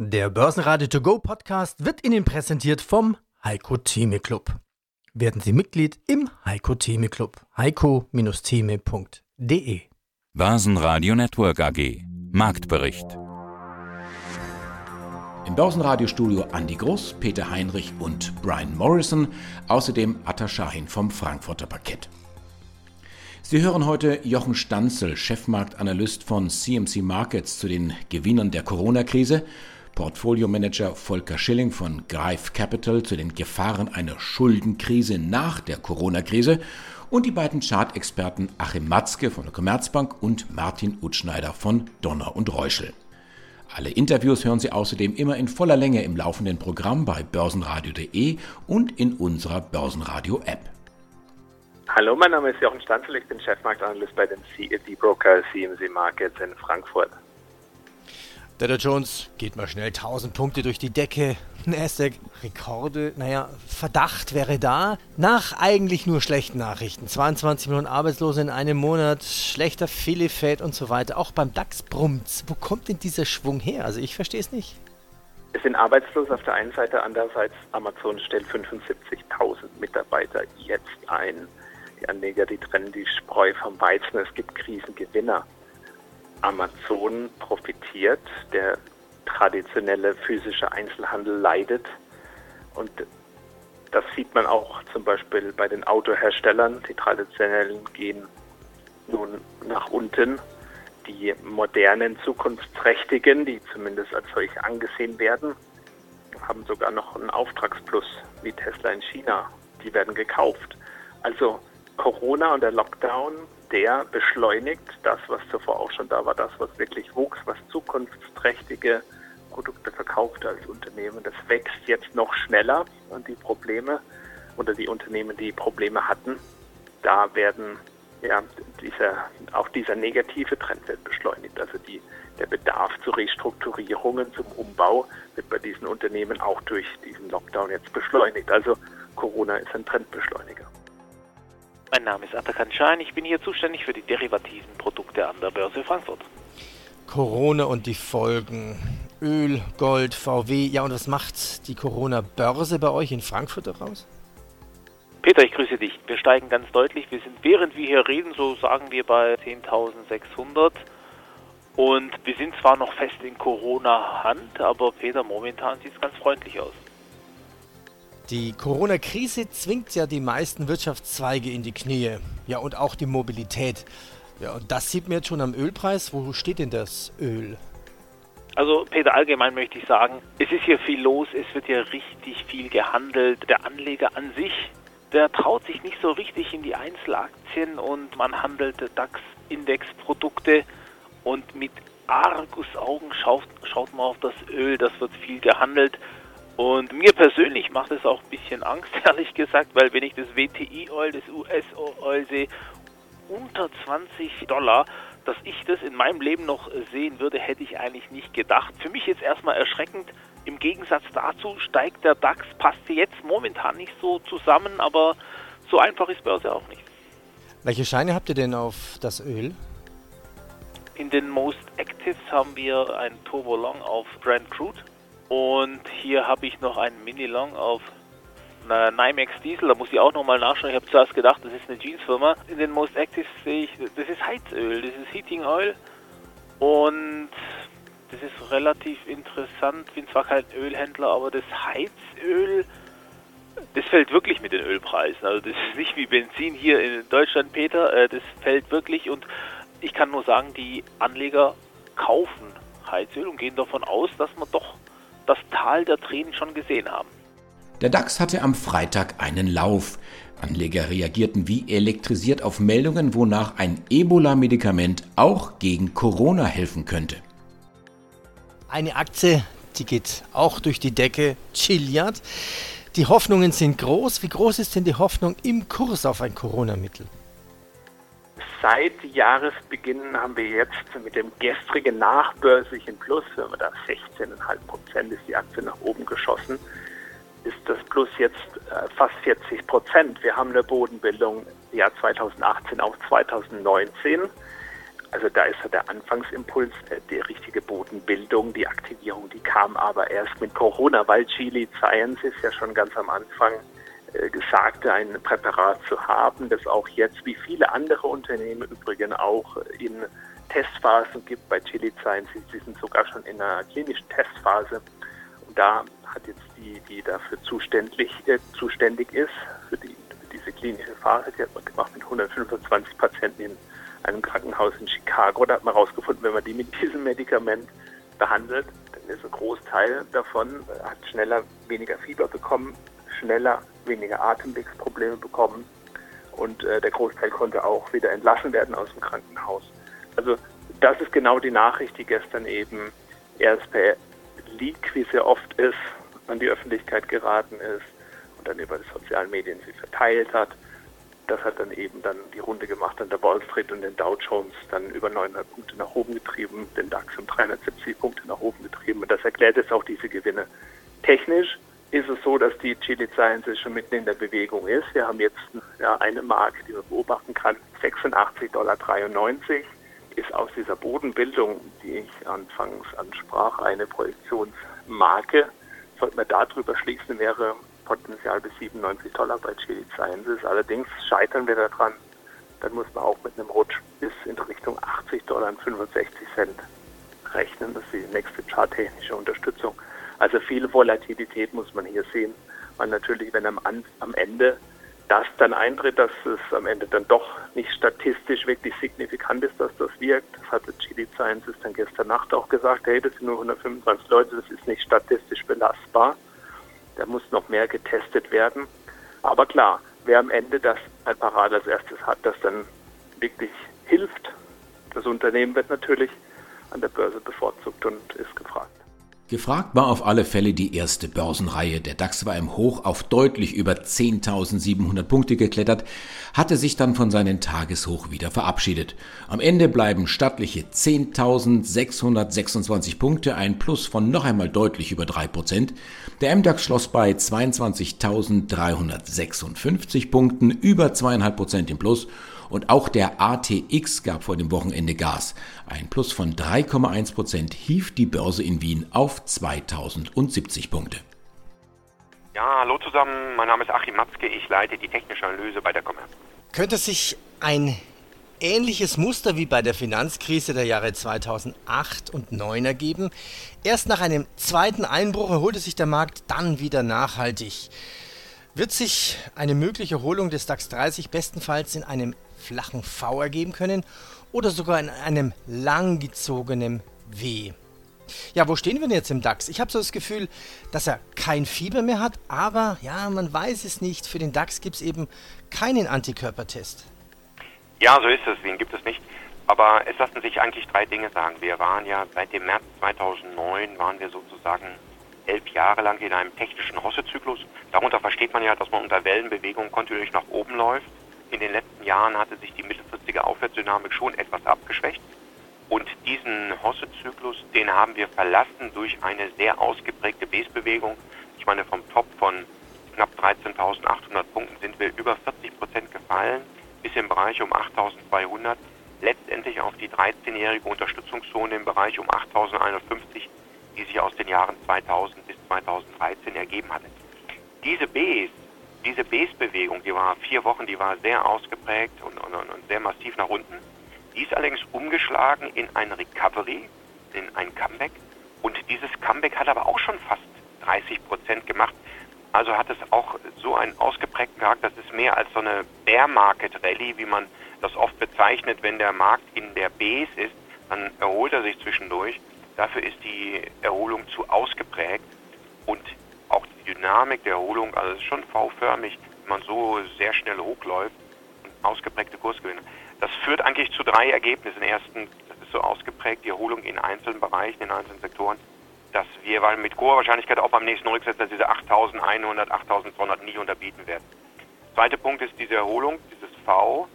Der Börsenradio To Go Podcast wird Ihnen präsentiert vom Heiko Theme Club. Werden Sie Mitglied im Heiko Theme Club. heiko-theme.de Börsenradio Network AG Marktbericht Im Börsenradiostudio Andi Groß, Peter Heinrich und Brian Morrison, außerdem Atta Shahin vom Frankfurter Parkett. Sie hören heute Jochen Stanzel, Chefmarktanalyst von CMC Markets zu den Gewinnern der Corona-Krise Portfoliomanager Volker Schilling von Greif Capital zu den Gefahren einer Schuldenkrise nach der Corona-Krise und die beiden Chartexperten Achim Matzke von der Commerzbank und Martin Utschneider von Donner und Reuschel. Alle Interviews hören Sie außerdem immer in voller Länge im laufenden Programm bei börsenradio.de und in unserer Börsenradio-App. Hallo, mein Name ist Jochen Stanzel, ich bin Chefmarktanalyst bei dem CFD-Broker CMC Markets in Frankfurt. Dow Jones geht mal schnell 1000 Punkte durch die Decke. Nasdaq Rekorde, naja, Verdacht wäre da. Nach eigentlich nur schlechten Nachrichten. 22 Millionen Arbeitslose in einem Monat, schlechter Filifat und so weiter. Auch beim DAX brummt's. Wo kommt denn dieser Schwung her? Also ich verstehe es nicht. Es sind arbeitslos auf der einen Seite, andererseits Amazon stellt 75.000 Mitarbeiter jetzt ein. Die Anleger, die trennen die Spreu vom Weizen. Es gibt Krisengewinner. Amazon profitiert, der traditionelle physische Einzelhandel leidet. Und das sieht man auch zum Beispiel bei den Autoherstellern. Die traditionellen gehen nun nach unten. Die modernen, zukunftsträchtigen, die zumindest als solche angesehen werden, haben sogar noch einen Auftragsplus wie Tesla in China. Die werden gekauft. Also Corona und der Lockdown der beschleunigt das, was zuvor auch schon da war, das, was wirklich wuchs, was zukunftsträchtige Produkte verkaufte als Unternehmen. Das wächst jetzt noch schneller und die Probleme oder die Unternehmen, die Probleme hatten, da werden ja, dieser, auch dieser negative Trend wird beschleunigt. Also die, der Bedarf zu Restrukturierungen, zum Umbau wird bei diesen Unternehmen auch durch diesen Lockdown jetzt beschleunigt. Also Corona ist ein Trendbeschleuniger. Mein Name ist Atakan Schein, ich bin hier zuständig für die derivativen Produkte an der Börse Frankfurt. Corona und die Folgen. Öl, Gold, VW. Ja, und was macht die Corona-Börse bei euch in Frankfurt daraus? Peter, ich grüße dich. Wir steigen ganz deutlich. Wir sind, während wir hier reden, so sagen wir bei 10.600. Und wir sind zwar noch fest in Corona-Hand, aber Peter, momentan sieht es ganz freundlich aus. Die Corona-Krise zwingt ja die meisten Wirtschaftszweige in die Knie. Ja, und auch die Mobilität. Ja, und das sieht man jetzt schon am Ölpreis. Wo steht denn das Öl? Also Peter, allgemein möchte ich sagen, es ist hier viel los, es wird hier richtig viel gehandelt. Der Anleger an sich, der traut sich nicht so richtig in die Einzelaktien und man handelt DAX-Index-Produkte und mit Argusaugen schaut, schaut man auf das Öl, das wird viel gehandelt. Und mir persönlich macht es auch ein bisschen Angst, ehrlich gesagt, weil wenn ich das WTI-Oil, das US-Oil sehe, unter 20 Dollar, dass ich das in meinem Leben noch sehen würde, hätte ich eigentlich nicht gedacht. Für mich jetzt erstmal erschreckend. Im Gegensatz dazu steigt der DAX, passt jetzt momentan nicht so zusammen, aber so einfach ist Börse auch nicht. Welche Scheine habt ihr denn auf das Öl? In den Most Actives haben wir ein Turbo Long auf Brand Crude und hier habe ich noch einen Mini-Long auf NYMEX Diesel. Da muss ich auch nochmal nachschauen. Ich habe zuerst gedacht, das ist eine Jeansfirma. In den Most Active sehe ich, das ist Heizöl, das ist Heating Oil. Und das ist relativ interessant. Ich bin zwar kein Ölhändler, aber das Heizöl, das fällt wirklich mit den Ölpreisen. Also das ist nicht wie Benzin hier in Deutschland, Peter. Äh, das fällt wirklich und ich kann nur sagen, die Anleger kaufen Heizöl und gehen davon aus, dass man doch das Tal der Tränen schon gesehen haben. Der DAX hatte am Freitag einen Lauf. Anleger reagierten wie elektrisiert auf Meldungen, wonach ein Ebola-Medikament auch gegen Corona helfen könnte. Eine Aktie, die geht auch durch die Decke, Chiliad. Die Hoffnungen sind groß. Wie groß ist denn die Hoffnung im Kurs auf ein Corona-Mittel? Seit Jahresbeginn haben wir jetzt mit dem gestrigen nachbörslichen Plus, wenn wir da 16,5 Prozent ist die Aktie nach oben geschossen, ist das Plus jetzt äh, fast 40 Prozent. Wir haben eine Bodenbildung Jahr 2018 auf 2019. Also da ist der Anfangsimpuls, äh, die richtige Bodenbildung, die Aktivierung, die kam aber erst mit Corona, weil Chili Sciences ja schon ganz am Anfang äh, gesagte, ein Präparat zu haben, das auch jetzt wie viele andere Unternehmen übrigens auch in Testphasen gibt. Bei Chili Sciences, sie sind sogar schon in einer klinischen Testphase. Und da hat jetzt die, die dafür zuständig, äh, zuständig ist, für, die, für diese klinische Phase, die hat man gemacht mit 125 Patienten in einem Krankenhaus in Chicago. Da hat man herausgefunden, wenn man die mit diesem Medikament behandelt, dann ist ein Großteil davon, äh, hat schneller weniger Fieber bekommen, schneller weniger Atemwegsprobleme bekommen und äh, der Großteil konnte auch wieder entlassen werden aus dem Krankenhaus. Also das ist genau die Nachricht, die gestern eben erst per Leak, wie es ja oft ist, an die Öffentlichkeit geraten ist und dann über die sozialen Medien sie verteilt hat. Das hat dann eben dann die Runde gemacht an der Wall Street und den Dow Jones dann über 900 Punkte nach oben getrieben, den DAX um 370 Punkte nach oben getrieben. Und das erklärt jetzt auch diese Gewinne. Technisch ist es so, dass die Chili Sciences schon mitten in der Bewegung ist. Wir haben jetzt ja, eine Marke, die man beobachten kann, 86,93 Dollar ist aus dieser Bodenbildung, die ich anfangs ansprach, eine Projektionsmarke. Sollte man darüber schließen, wäre Potenzial bis 97 Dollar bei Chili Sciences. Allerdings scheitern wir daran, dann muss man auch mit einem Rutsch bis in Richtung 80 Dollar und 65 Cent rechnen. Das ist die nächste charttechnische Unterstützung. Also viel Volatilität muss man hier sehen. Und natürlich, wenn am, am Ende das dann eintritt, dass es am Ende dann doch nicht statistisch wirklich signifikant ist, dass das wirkt. Das hatte Chili Sciences dann gestern Nacht auch gesagt, hey, das sind nur 125 Leute, das ist nicht statistisch belastbar. Da muss noch mehr getestet werden. Aber klar, wer am Ende das Apparat als erstes hat, das dann wirklich hilft, das Unternehmen wird natürlich an der Börse bevorzugt und ist gefragt. Gefragt war auf alle Fälle die erste Börsenreihe. Der DAX war im Hoch auf deutlich über 10.700 Punkte geklettert, hatte sich dann von seinen Tageshoch wieder verabschiedet. Am Ende bleiben stattliche 10.626 Punkte, ein Plus von noch einmal deutlich über 3%. Der MDAX schloss bei 22.356 Punkten, über 2,5% im Plus und auch der ATX gab vor dem Wochenende Gas. Ein Plus von 3,1 Prozent hief die Börse in Wien auf 2070 Punkte. Ja, hallo zusammen. Mein Name ist Achim Matzke. Ich leite die technische Analyse bei der Commerz. Könnte sich ein ähnliches Muster wie bei der Finanzkrise der Jahre 2008 und 2009 ergeben. Erst nach einem zweiten Einbruch erholte sich der Markt dann wieder nachhaltig. Wird sich eine mögliche Erholung des DAX 30 bestenfalls in einem flachen V ergeben können oder sogar in einem langgezogenen W. Ja, wo stehen wir denn jetzt im DAX? Ich habe so das Gefühl, dass er kein Fieber mehr hat, aber ja, man weiß es nicht. Für den DAX gibt es eben keinen Antikörpertest. Ja, so ist es. Den gibt es nicht. Aber es lassen sich eigentlich drei Dinge sagen. Wir waren ja seit dem März 2009 waren wir sozusagen elf Jahre lang in einem technischen Hosse-Zyklus. Darunter versteht man ja, dass man unter Wellenbewegung kontinuierlich nach oben läuft. In den letzten Jahren hatte sich die mittelfristige Aufwärtsdynamik schon etwas abgeschwächt. Und diesen Hosse-Zyklus, den haben wir verlassen durch eine sehr ausgeprägte Base-Bewegung. Ich meine, vom Top von knapp 13.800 Punkten sind wir über 40 Prozent gefallen, bis im Bereich um 8.200. Letztendlich auf die 13-jährige Unterstützungszone im Bereich um 8.150, die sich aus den Jahren 2000 bis 2013 ergeben hatte. Diese Base diese Base-Bewegung, die war vier Wochen, die war sehr ausgeprägt und, und, und sehr massiv nach unten. Die ist allerdings umgeschlagen in ein Recovery, in ein Comeback. Und dieses Comeback hat aber auch schon fast 30 Prozent gemacht. Also hat es auch so einen ausgeprägten Charakter. Das ist mehr als so eine Bear Market Rally, wie man das oft bezeichnet, wenn der Markt in der Base ist, dann erholt er sich zwischendurch. Dafür ist die Erholung zu ausgeprägt. Und auch die Dynamik der Erholung, also es ist schon V-förmig, wenn man so sehr schnell hochläuft und ausgeprägte Kursgewinne. Das führt eigentlich zu drei Ergebnissen. Erstens, das ist so ausgeprägt, die Erholung in einzelnen Bereichen, in einzelnen Sektoren, dass wir mit hoher Wahrscheinlichkeit auch beim nächsten Rücksetzer diese 8100, 8200 nie unterbieten werden. Zweiter Punkt ist diese Erholung, dieses V,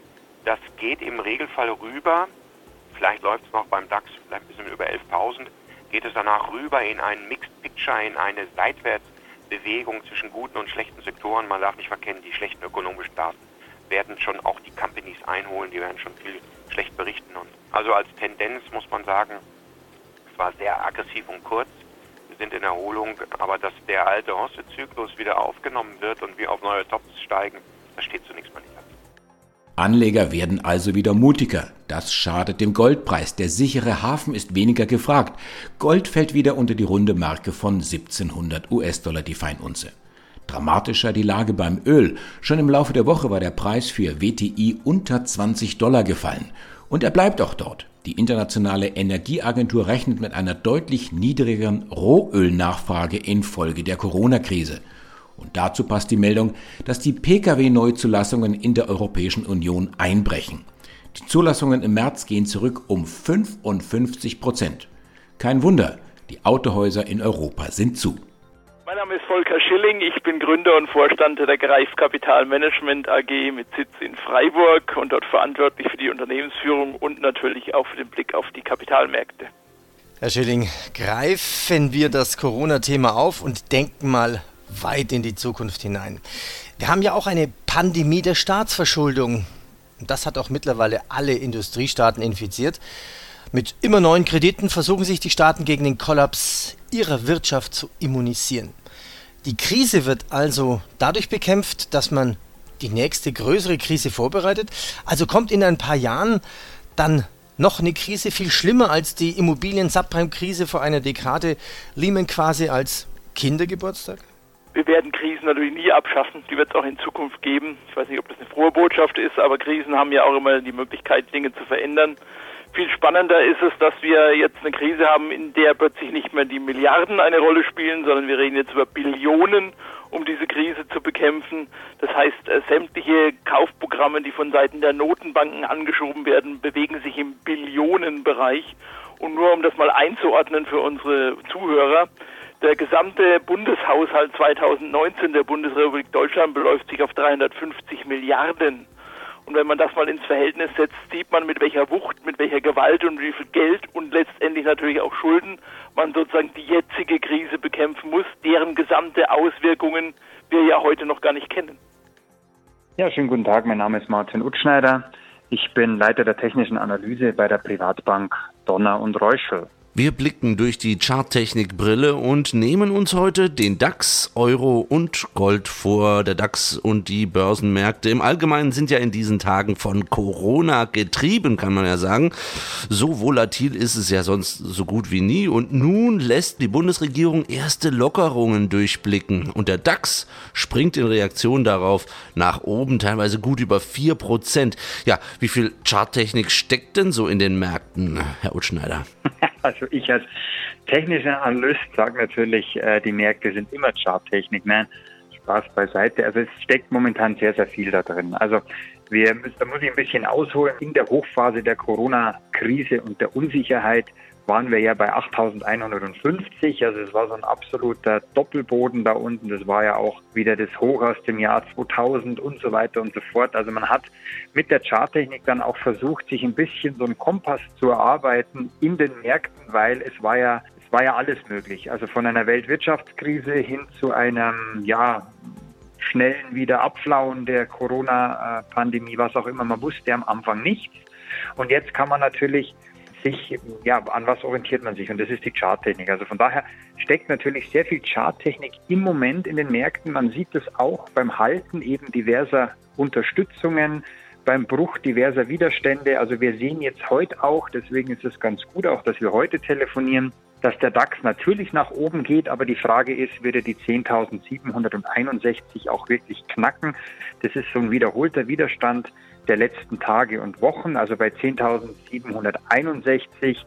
das geht im Regelfall rüber, vielleicht läuft es noch beim DAX vielleicht ein bisschen über 11.000, geht es danach rüber in einen Mixed Picture, in eine seitwärts Bewegung zwischen guten und schlechten Sektoren. Man darf nicht verkennen, die schlechten ökonomischen Daten werden schon auch die Companies einholen, die werden schon viel schlecht berichten. Und also als Tendenz muss man sagen, es war sehr aggressiv und kurz. Wir sind in Erholung, aber dass der alte Hosse-Zyklus wieder aufgenommen wird und wir auf neue Tops steigen, das steht zunächst mal nicht an. Anleger werden also wieder mutiger. Das schadet dem Goldpreis. Der sichere Hafen ist weniger gefragt. Gold fällt wieder unter die runde Marke von 1700 US-Dollar die Feinunze. Dramatischer die Lage beim Öl. Schon im Laufe der Woche war der Preis für WTI unter 20 Dollar gefallen. Und er bleibt auch dort. Die internationale Energieagentur rechnet mit einer deutlich niedrigeren Rohölnachfrage infolge der Corona-Krise. Und dazu passt die Meldung, dass die Pkw-Neuzulassungen in der Europäischen Union einbrechen. Die Zulassungen im März gehen zurück um 55 Prozent. Kein Wunder, die Autohäuser in Europa sind zu. Mein Name ist Volker Schilling, ich bin Gründer und Vorstand der Greif Kapital Management AG mit Sitz in Freiburg und dort verantwortlich für die Unternehmensführung und natürlich auch für den Blick auf die Kapitalmärkte. Herr Schilling, greifen wir das Corona-Thema auf und denken mal weit in die Zukunft hinein. Wir haben ja auch eine Pandemie der Staatsverschuldung. Das hat auch mittlerweile alle Industriestaaten infiziert. Mit immer neuen Krediten versuchen sich die Staaten gegen den Kollaps ihrer Wirtschaft zu immunisieren. Die Krise wird also dadurch bekämpft, dass man die nächste größere Krise vorbereitet. Also kommt in ein paar Jahren dann noch eine Krise viel schlimmer als die Immobilien-Subprime-Krise vor einer Dekade. Lehman quasi als Kindergeburtstag? Wir werden Krisen natürlich nie abschaffen. Die wird es auch in Zukunft geben. Ich weiß nicht, ob das eine frohe Botschaft ist, aber Krisen haben ja auch immer die Möglichkeit, Dinge zu verändern. Viel spannender ist es, dass wir jetzt eine Krise haben, in der plötzlich nicht mehr die Milliarden eine Rolle spielen, sondern wir reden jetzt über Billionen, um diese Krise zu bekämpfen. Das heißt, äh, sämtliche Kaufprogramme, die von Seiten der Notenbanken angeschoben werden, bewegen sich im Billionenbereich. Und nur um das mal einzuordnen für unsere Zuhörer, der gesamte Bundeshaushalt 2019 der Bundesrepublik Deutschland beläuft sich auf 350 Milliarden. Und wenn man das mal ins Verhältnis setzt, sieht man, mit welcher Wucht, mit welcher Gewalt und wie viel Geld und letztendlich natürlich auch Schulden man sozusagen die jetzige Krise bekämpfen muss, deren gesamte Auswirkungen wir ja heute noch gar nicht kennen. Ja, schönen guten Tag. Mein Name ist Martin Utschneider. Ich bin Leiter der technischen Analyse bei der Privatbank Donner und Reuschel. Wir blicken durch die Charttechnik-Brille und nehmen uns heute den DAX, Euro und Gold vor. Der DAX und die Börsenmärkte im Allgemeinen sind ja in diesen Tagen von Corona getrieben, kann man ja sagen. So volatil ist es ja sonst so gut wie nie. Und nun lässt die Bundesregierung erste Lockerungen durchblicken. Und der DAX springt in Reaktion darauf nach oben, teilweise gut über 4%. Ja, wie viel Charttechnik steckt denn so in den Märkten, Herr Utschneider? Also ich als technischer Analyst sage natürlich, äh, die Märkte sind immer Charttechnik. Nein, Spaß beiseite. Also es steckt momentan sehr, sehr viel da drin. Also wir, da muss ich ein bisschen ausholen. In der Hochphase der Corona-Krise und der Unsicherheit waren wir ja bei 8150. Also es war so ein absoluter Doppelboden da unten. Das war ja auch wieder das Hoch aus dem Jahr 2000 und so weiter und so fort. Also man hat mit der Charttechnik dann auch versucht, sich ein bisschen so einen Kompass zu erarbeiten in den Märkten, weil es war ja es war ja alles möglich. Also von einer Weltwirtschaftskrise hin zu einem, ja, schnellen Wiederabflauen der Corona-Pandemie, was auch immer. Man wusste am Anfang nichts. Und jetzt kann man natürlich sich, ja, an was orientiert man sich? Und das ist die Charttechnik. Also von daher steckt natürlich sehr viel Charttechnik im Moment in den Märkten. Man sieht es auch beim Halten eben diverser Unterstützungen, beim Bruch diverser Widerstände. Also wir sehen jetzt heute auch, deswegen ist es ganz gut auch, dass wir heute telefonieren, dass der DAX natürlich nach oben geht, aber die Frage ist, wird er die 10.761 auch wirklich knacken? Das ist so ein wiederholter Widerstand der letzten Tage und Wochen, also bei 10.761,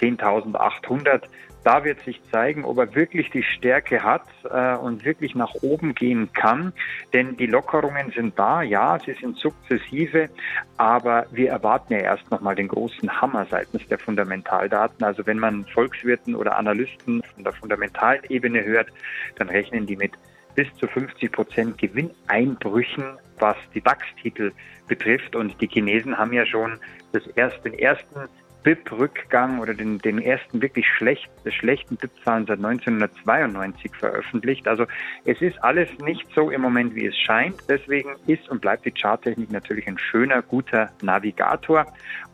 10.800. Da wird sich zeigen, ob er wirklich die Stärke hat äh, und wirklich nach oben gehen kann. Denn die Lockerungen sind da, ja, sie sind sukzessive, aber wir erwarten ja erst nochmal den großen Hammer seitens der Fundamentaldaten. Also wenn man Volkswirten oder Analysten von der fundamentalen Ebene hört, dann rechnen die mit bis zu 50 Prozent Gewinneinbrüchen, was die DAX-Titel betrifft. Und die Chinesen haben ja schon das erste, den ersten BIP-Rückgang oder den, den ersten wirklich schlecht, schlechten BIP-Zahlen seit 1992 veröffentlicht. Also es ist alles nicht so im Moment, wie es scheint. Deswegen ist und bleibt die Charttechnik natürlich ein schöner, guter Navigator.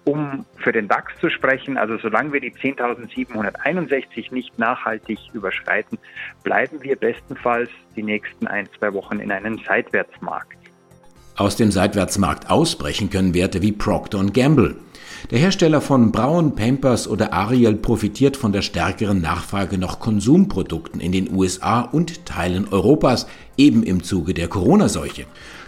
Um für den DAX zu sprechen, also solange wir die 10.761 nicht nachhaltig überschreiten, bleiben wir bestenfalls die nächsten ein, zwei Wochen in einem Seitwärtsmarkt. Aus dem Seitwärtsmarkt ausbrechen können Werte wie Procter Gamble. Der Hersteller von Braun, Pampers oder Ariel profitiert von der stärkeren Nachfrage nach Konsumprodukten in den USA und Teilen Europas, eben im Zuge der Corona-Seuche.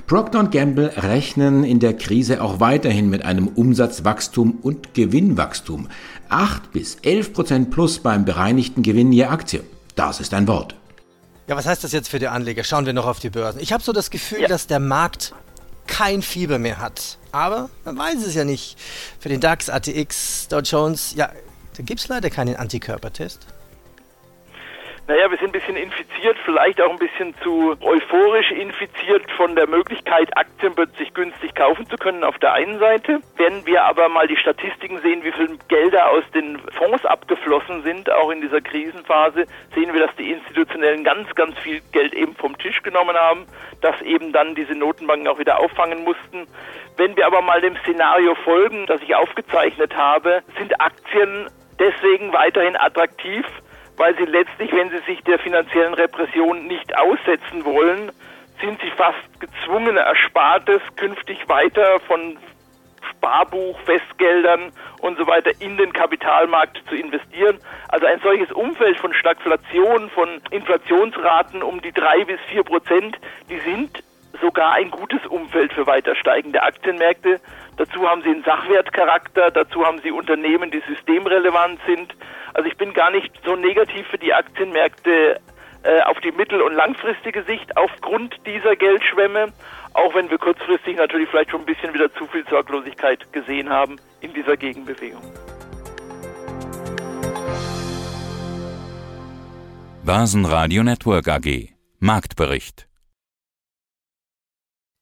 Procter Gamble rechnen in der Krise auch weiterhin mit einem Umsatzwachstum und Gewinnwachstum. 8 bis 11 Prozent plus beim bereinigten Gewinn je Aktie. Das ist ein Wort. Ja, was heißt das jetzt für die Anleger? Schauen wir noch auf die Börsen. Ich habe so das Gefühl, ja. dass der Markt kein Fieber mehr hat. Aber man weiß es ja nicht. Für den DAX, ATX, Dow Jones, ja, da gibt es leider keinen Antikörpertest. Naja, wir sind ein bisschen infiziert, vielleicht auch ein bisschen zu euphorisch infiziert von der Möglichkeit, Aktien plötzlich günstig kaufen zu können auf der einen Seite. Wenn wir aber mal die Statistiken sehen, wie viel Gelder aus den Fonds abgeflossen sind, auch in dieser Krisenphase, sehen wir, dass die Institutionellen ganz, ganz viel Geld eben vom Tisch genommen haben, das eben dann diese Notenbanken auch wieder auffangen mussten. Wenn wir aber mal dem Szenario folgen, das ich aufgezeichnet habe, sind Aktien deswegen weiterhin attraktiv, weil sie letztlich, wenn sie sich der finanziellen Repression nicht aussetzen wollen, sind sie fast gezwungen, Erspartes künftig weiter von Sparbuch, Festgeldern und so weiter in den Kapitalmarkt zu investieren. Also ein solches Umfeld von Stagflation, von Inflationsraten um die drei bis vier Prozent, die sind sogar ein gutes Umfeld für weiter steigende Aktienmärkte. Dazu haben sie einen Sachwertcharakter, dazu haben sie Unternehmen, die systemrelevant sind. Also ich bin gar nicht so negativ für die Aktienmärkte äh, auf die mittel- und langfristige Sicht aufgrund dieser Geldschwemme, auch wenn wir kurzfristig natürlich vielleicht schon ein bisschen wieder zu viel Sorglosigkeit gesehen haben in dieser Gegenbewegung. Basen Network AG Marktbericht